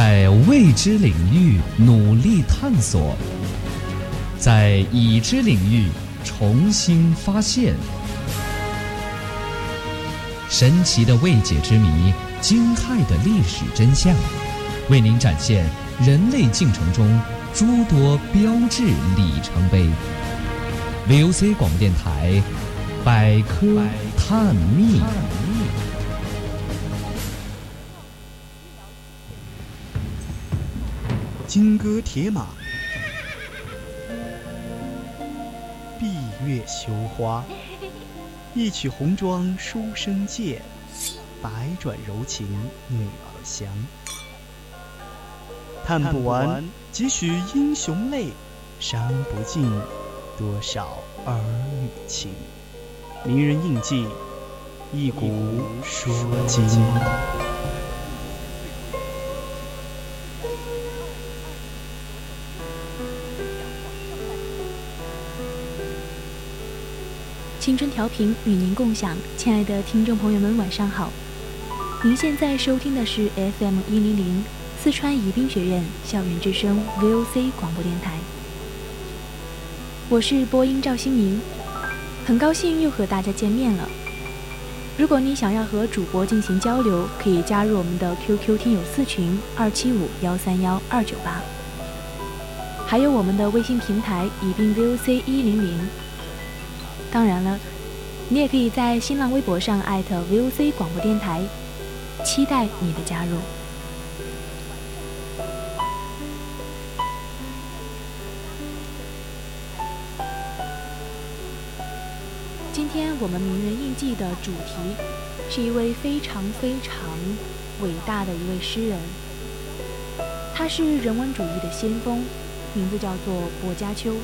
在未知领域努力探索，在已知领域重新发现，神奇的未解之谜，惊骇的历史真相，为您展现人类进程中诸多标志里程碑。VOC 广播电台百科探秘。金戈铁马，闭月羞花，一曲红妆书生剑，百转柔情女儿香。叹不完几许英雄泪，伤不尽多少儿女情。名人印记，一古说今。青春调频与您共享，亲爱的听众朋友们，晚上好。您现在收听的是 FM 一零零四川宜宾学院校园之声 VOC 广播电台，我是播音赵新明，很高兴又和大家见面了。如果你想要和主播进行交流，可以加入我们的 QQ 听友四群二七五幺三幺二九八，还有我们的微信平台宜宾 VOC 一零零。当然了，你也可以在新浪微博上艾特 VOC 广播电台，期待你的加入。今天我们名人印记的主题是一位非常非常伟大的一位诗人，他是人文主义的先锋，名字叫做薄伽丘。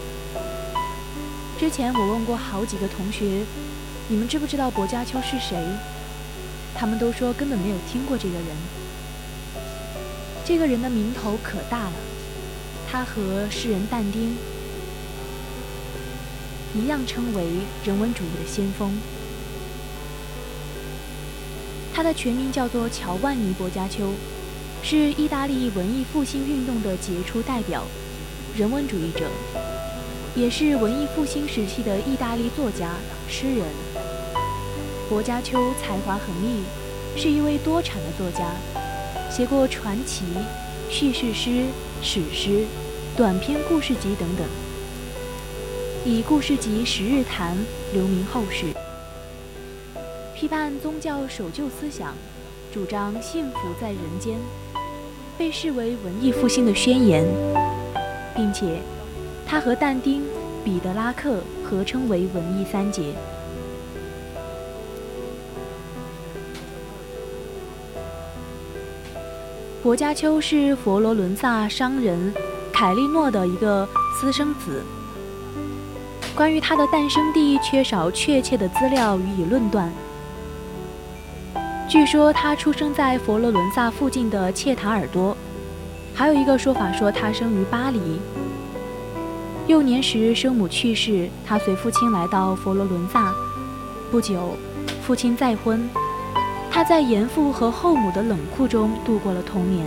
之前我问过好几个同学，你们知不知道薄伽丘是谁？他们都说根本没有听过这个人。这个人的名头可大了，他和诗人但丁一样称为人文主义的先锋。他的全名叫做乔万尼·薄伽丘，是意大利文艺复兴运动的杰出代表，人文主义者。也是文艺复兴时期的意大利作家、诗人。薄伽丘才华横溢，是一位多产的作家，写过传奇、叙事诗、史诗、短篇故事集等等，以故事集《十日谈》留名后世。批判宗教守旧思想，主张幸福在人间，被视为文艺复兴的宣言，并且。他和但丁、彼得拉克合称为文艺三杰。薄伽丘是佛罗伦萨商人凯利诺的一个私生子。关于他的诞生地，缺少确切的资料予以论断。据说他出生在佛罗伦萨附近的切塔尔多，还有一个说法说他生于巴黎。幼年时，生母去世，他随父亲来到佛罗伦萨。不久，父亲再婚，他在严父和后母的冷酷中度过了童年。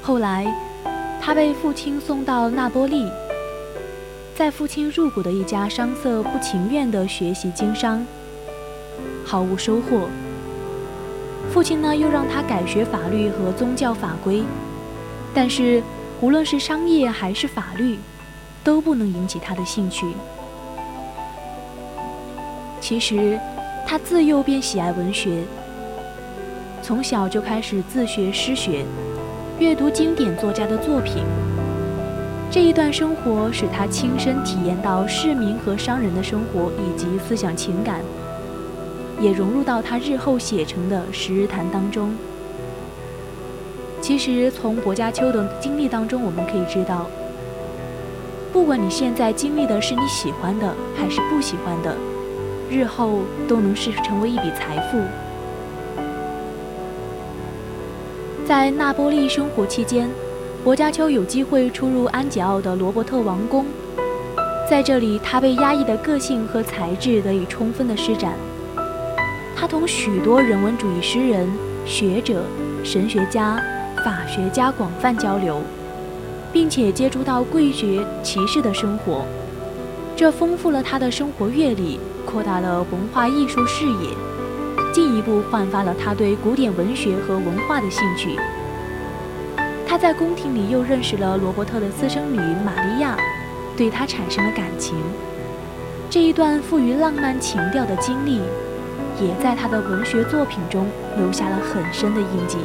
后来，他被父亲送到那波利，在父亲入股的一家商社不情愿地学习经商，毫无收获。父亲呢，又让他改学法律和宗教法规，但是无论是商业还是法律，都不能引起他的兴趣。其实，他自幼便喜爱文学，从小就开始自学诗学，阅读经典作家的作品。这一段生活使他亲身体验到市民和商人的生活以及思想情感。也融入到他日后写成的《十日谈》当中。其实，从薄伽丘的经历当中，我们可以知道，不管你现在经历的是你喜欢的还是不喜欢的，日后都能是成为一笔财富。在那波利生活期间，薄伽丘有机会出入安吉奥的罗伯特王宫，在这里，他被压抑的个性和才智得以充分的施展。他同许多人文主义诗人、学者、神学家、法学家广泛交流，并且接触到贵族骑士的生活，这丰富了他的生活阅历，扩大了文化艺术视野，进一步焕发了他对古典文学和文化的兴趣。他在宫廷里又认识了罗伯特的私生女玛利亚，对他产生了感情。这一段富于浪漫情调的经历，也在他的文学作品中留下了很深的印记。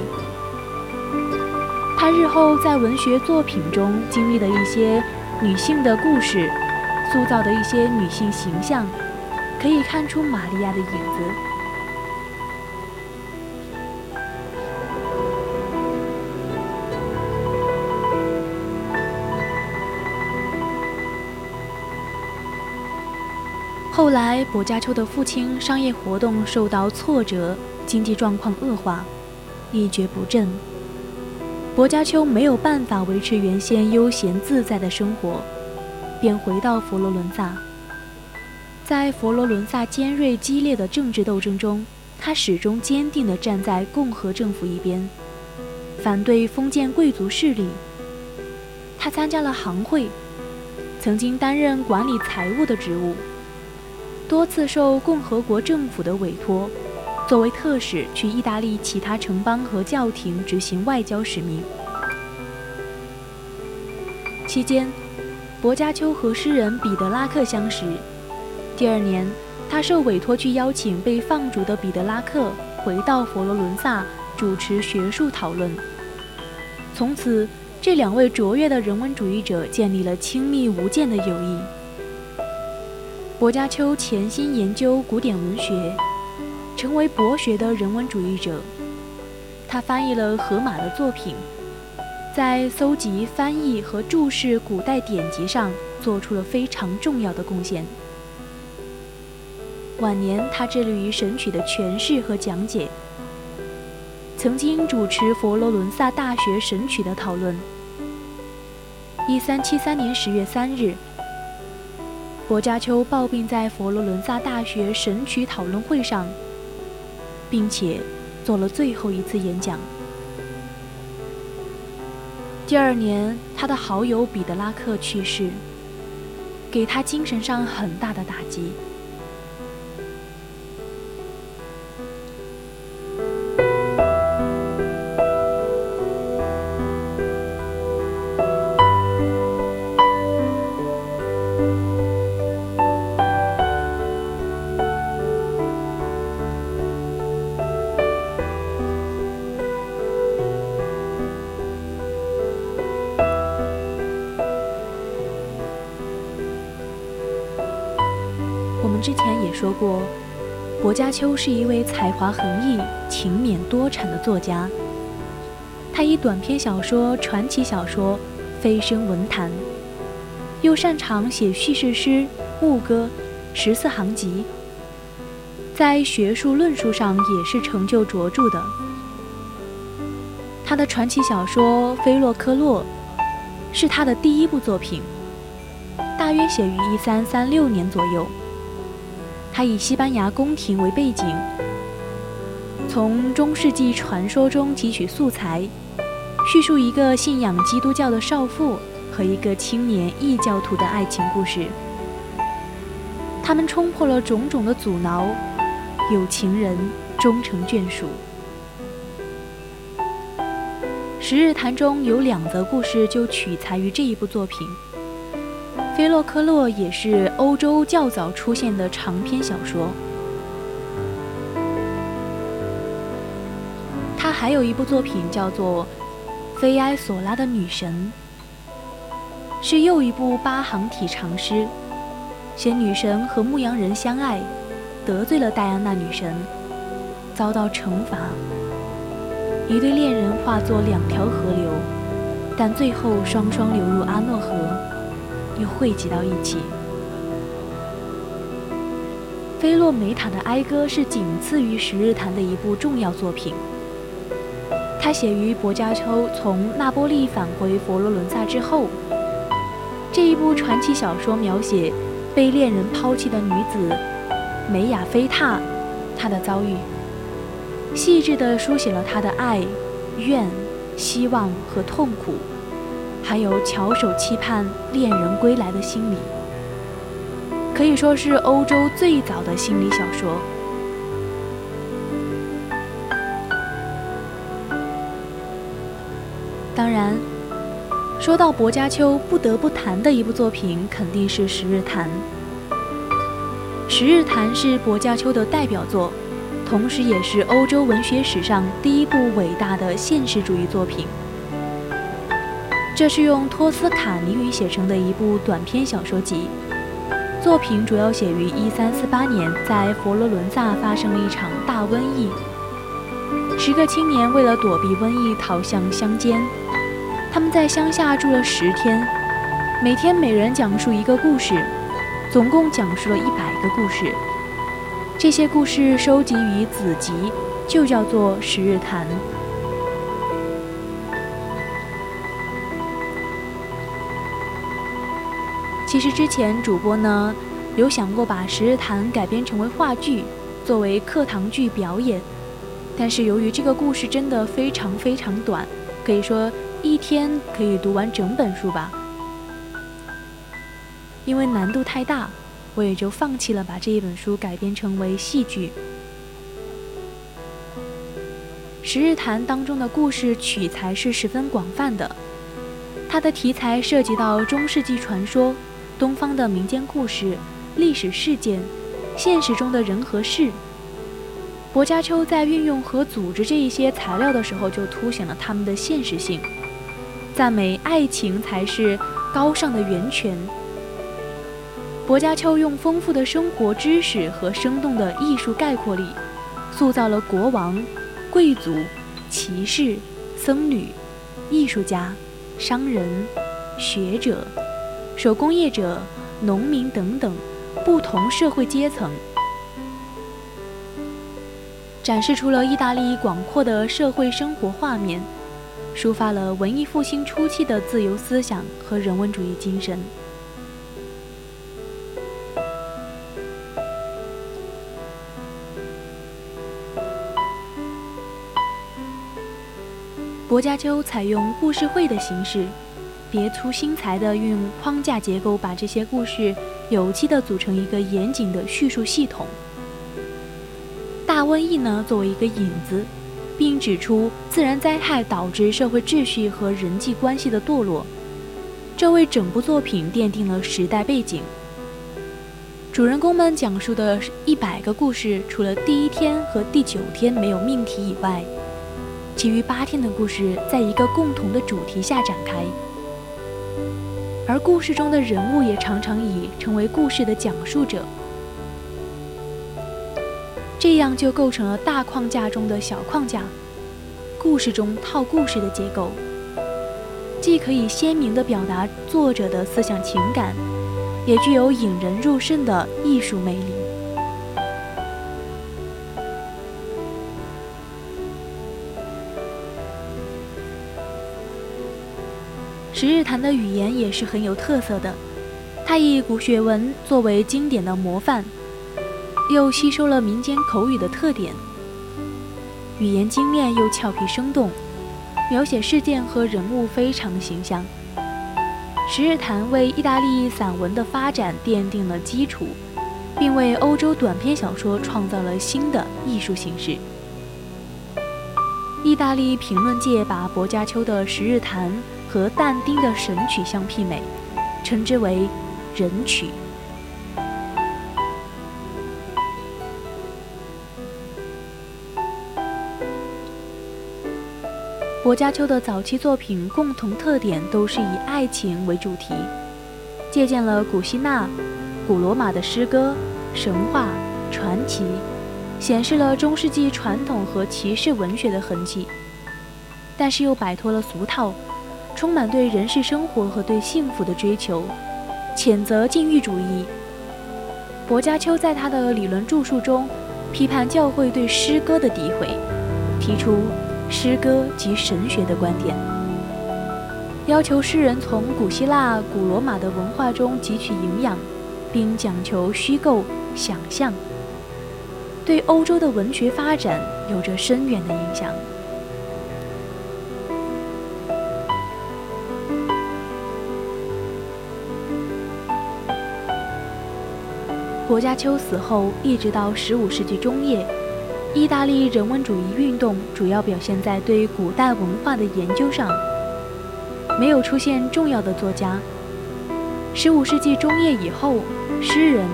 他日后在文学作品中经历的一些女性的故事，塑造的一些女性形象，可以看出玛利亚的影子。后来，薄伽丘的父亲商业活动受到挫折，经济状况恶化，一蹶不振。薄伽丘没有办法维持原先悠闲自在的生活，便回到佛罗伦萨。在佛罗伦萨尖锐激烈的政治斗争中，他始终坚定地站在共和政府一边，反对封建贵族势力。他参加了行会，曾经担任管理财务的职务。多次受共和国政府的委托，作为特使去意大利其他城邦和教廷执行外交使命。期间，薄伽丘和诗人彼得拉克相识。第二年，他受委托去邀请被放逐的彼得拉克回到佛罗伦萨主持学术讨论。从此，这两位卓越的人文主义者建立了亲密无间的友谊。薄伽丘潜心研究古典文学，成为博学的人文主义者。他翻译了荷马的作品，在搜集、翻译和注释古代典籍上做出了非常重要的贡献。晚年，他致力于《神曲》的诠释和讲解，曾经主持佛罗伦萨大学《神曲》的讨论。一三七三年十月三日。薄伽丘抱病在佛罗伦萨大学神曲讨论会上，并且做了最后一次演讲。第二年，他的好友彼得拉克去世，给他精神上很大的打击。过，薄伽丘是一位才华横溢、勤勉多产的作家。他以短篇小说、传奇小说飞升文坛，又擅长写叙事诗、牧歌、十四行集，在学术论述上也是成就卓著的。他的传奇小说《菲洛科洛》是他的第一部作品，大约写于一三三六年左右。他以西班牙宫廷为背景，从中世纪传说中汲取素材，叙述一个信仰基督教的少妇和一个青年异教徒的爱情故事。他们冲破了种种的阻挠，有情人终成眷属。《十日谈》中有两则故事就取材于这一部作品。菲洛克洛也是欧洲较早出现的长篇小说。他还有一部作品叫做《菲埃索拉的女神》，是又一部八行体长诗，写女神和牧羊人相爱，得罪了戴安娜女神，遭到惩罚。一对恋人化作两条河流，但最后双双流入阿诺河。又汇集到一起。菲洛梅塔的哀歌是仅次于《十日谈》的一部重要作品。它写于薄伽丘从那波利返回佛罗伦萨之后。这一部传奇小说描写被恋人抛弃的女子梅雅菲塔，她的遭遇，细致地书写了她的爱、怨、希望和痛苦，还有翘首期盼恋人归来的心理，可以说是欧洲最早的心理小说。当然，说到薄伽丘，不得不谈的一部作品肯定是《十日谈》。《十日谈》是薄伽丘的代表作，同时也是欧洲文学史上第一部伟大的现实主义作品。这是用托斯卡尼语写成的一部短篇小说集。作品主要写于1348年，在佛罗伦萨发生了一场大瘟疫。十个青年为了躲避瘟疫，逃向乡间。他们在乡下住了十天，每天每人讲述一个故事。总共讲述了一百个故事，这些故事收集于子集，就叫做《十日谈》。其实之前主播呢有想过把《十日谈》改编成为话剧，作为课堂剧表演，但是由于这个故事真的非常非常短，可以说一天可以读完整本书吧。因为难度太大，我也就放弃了把这一本书改编成为戏剧。《十日谈》当中的故事取材是十分广泛的，它的题材涉及到中世纪传说、东方的民间故事、历史事件、现实中的人和事。薄伽丘在运用和组织这一些材料的时候，就凸显了他们的现实性，赞美爱情才是高尚的源泉。薄伽丘用丰富的生活知识和生动的艺术概括力，塑造了国王、贵族、骑士、僧侣、艺术家、商人、学者、手工业者、农民等等不同社会阶层，展示出了意大利广阔的社会生活画面，抒发了文艺复兴初期的自由思想和人文主义精神。薄伽丘采用故事会的形式，别出心裁地运用框架结构，把这些故事有机地组成一个严谨的叙述系统。大瘟疫呢，作为一个引子，并指出自然灾害导致社会秩序和人际关系的堕落，这为整部作品奠定了时代背景。主人公们讲述的一百个故事，除了第一天和第九天没有命题以外。其余八天的故事在一个共同的主题下展开，而故事中的人物也常常以成为故事的讲述者，这样就构成了大框架中的小框架，故事中套故事的结构，既可以鲜明地表达作者的思想情感，也具有引人入胜的艺术魅力。十日谈的语言也是很有特色的，它以古学文作为经典的模范，又吸收了民间口语的特点，语言精炼又俏皮生动，描写事件和人物非常形象。十日谈为意大利散文的发展奠定了基础，并为欧洲短篇小说创造了新的艺术形式。意大利评论界把薄伽丘的《十日谈》。和但丁的神曲相媲美，称之为人曲。薄伽丘的早期作品共同特点都是以爱情为主题，借鉴了古希腊、古罗马的诗歌、神话、传奇，显示了中世纪传统和骑士文学的痕迹，但是又摆脱了俗套。充满对人世生活和对幸福的追求，谴责禁欲主义。薄伽丘在他的理论著述中，批判教会对诗歌的诋毁，提出诗歌及神学的观点，要求诗人从古希腊、古罗马的文化中汲取营养，并讲求虚构想象。对欧洲的文学发展有着深远的影响。薄伽丘死后，一直到十五世纪中叶，意大利人文主义运动主要表现在对古代文化的研究上，没有出现重要的作家。十五世纪中叶以后，诗人、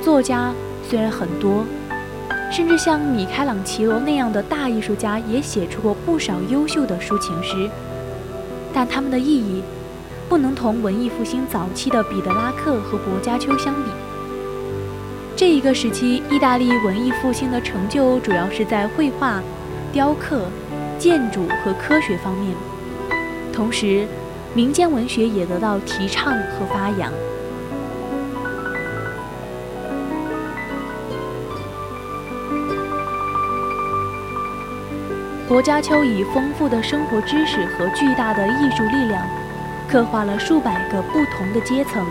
作家虽然很多，甚至像米开朗基罗那样的大艺术家也写出过不少优秀的抒情诗，但他们的意义不能同文艺复兴早期的彼得拉克和薄伽丘相比。这一个时期，意大利文艺复兴的成就主要是在绘画、雕刻、建筑和科学方面，同时，民间文学也得到提倡和发扬。薄伽丘以丰富的生活知识和巨大的艺术力量，刻画了数百个不同的阶层、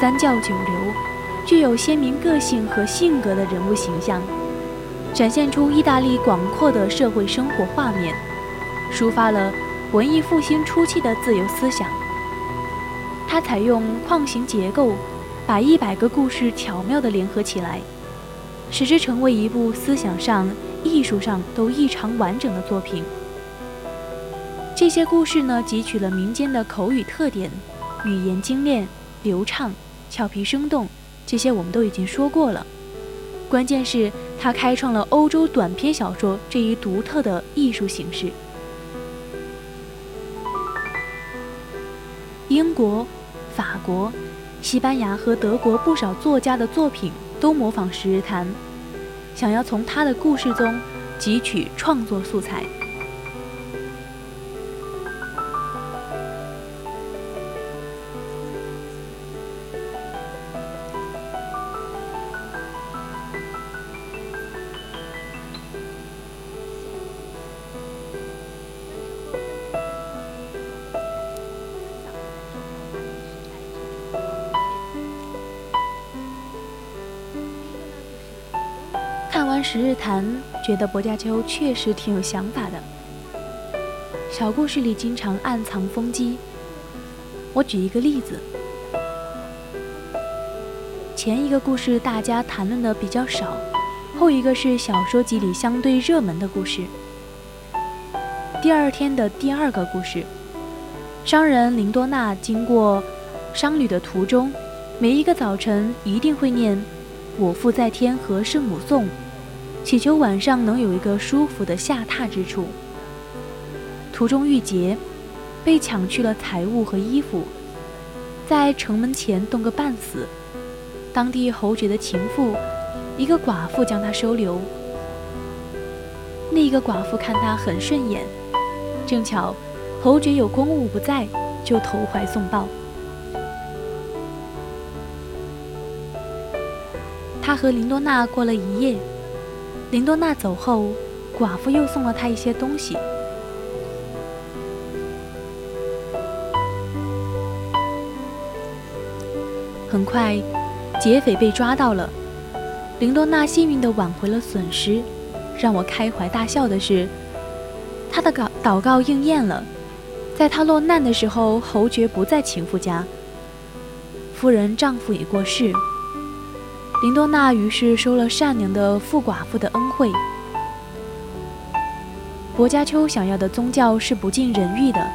三教九流。具有鲜明个性和性格的人物形象，展现出意大利广阔的社会生活画面，抒发了文艺复兴初期的自由思想。他采用框形结构，把一百个故事巧妙地联合起来，使之成为一部思想上、艺术上都异常完整的作品。这些故事呢，汲取了民间的口语特点，语言精炼、流畅、俏皮生动。这些我们都已经说过了，关键是他开创了欧洲短篇小说这一独特的艺术形式。英国、法国、西班牙和德国不少作家的作品都模仿《十日谈》，想要从他的故事中汲取创作素材。《十日谈》觉得薄伽丘确实挺有想法的，小故事里经常暗藏风机。我举一个例子，前一个故事大家谈论的比较少，后一个是小说集里相对热门的故事。第二天的第二个故事，商人林多纳经过商旅的途中，每一个早晨一定会念“我父在天”和圣母颂。祈求晚上能有一个舒服的下榻之处。途中遇劫，被抢去了财物和衣服，在城门前冻个半死。当地侯爵的情妇，一个寡妇将他收留。那一个寡妇看他很顺眼，正巧侯爵有公务不在，就投怀送抱。他和林多娜过了一夜。林多娜走后，寡妇又送了他一些东西。很快，劫匪被抓到了。林多娜幸运地挽回了损失。让我开怀大笑的是，他的祷祷告应验了。在他落难的时候，侯爵不在情妇家，夫人丈夫已过世。林多娜于是收了善良的富寡妇的恩惠。薄伽丘想要的宗教是不尽人欲的，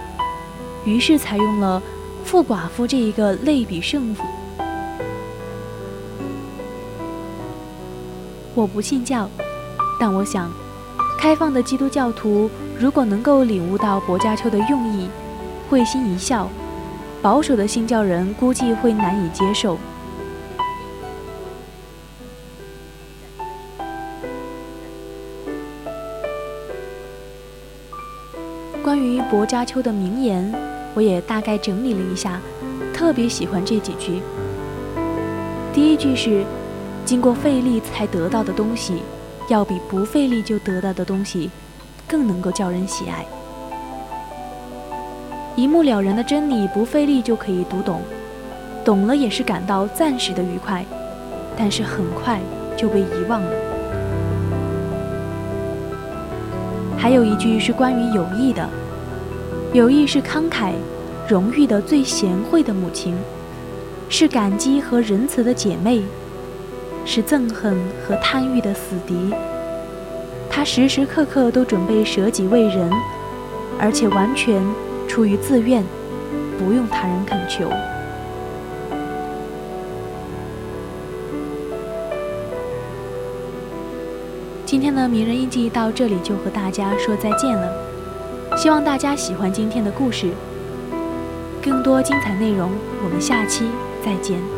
于是采用了富寡妇这一个类比圣妇。我不信教，但我想，开放的基督教徒如果能够领悟到薄伽丘的用意，会心一笑；保守的信教人估计会难以接受。于薄伽丘的名言，我也大概整理了一下，特别喜欢这几句。第一句是：“经过费力才得到的东西，要比不费力就得到的东西，更能够叫人喜爱。”一目了然的真理，不费力就可以读懂，懂了也是感到暂时的愉快，但是很快就被遗忘了。还有一句是关于友谊的：友谊是慷慨、荣誉的最贤惠的母亲，是感激和仁慈的姐妹，是憎恨和贪欲的死敌。她时时刻刻都准备舍己为人，而且完全出于自愿，不用他人恳求。今天的名人印记到这里就和大家说再见了，希望大家喜欢今天的故事。更多精彩内容，我们下期再见。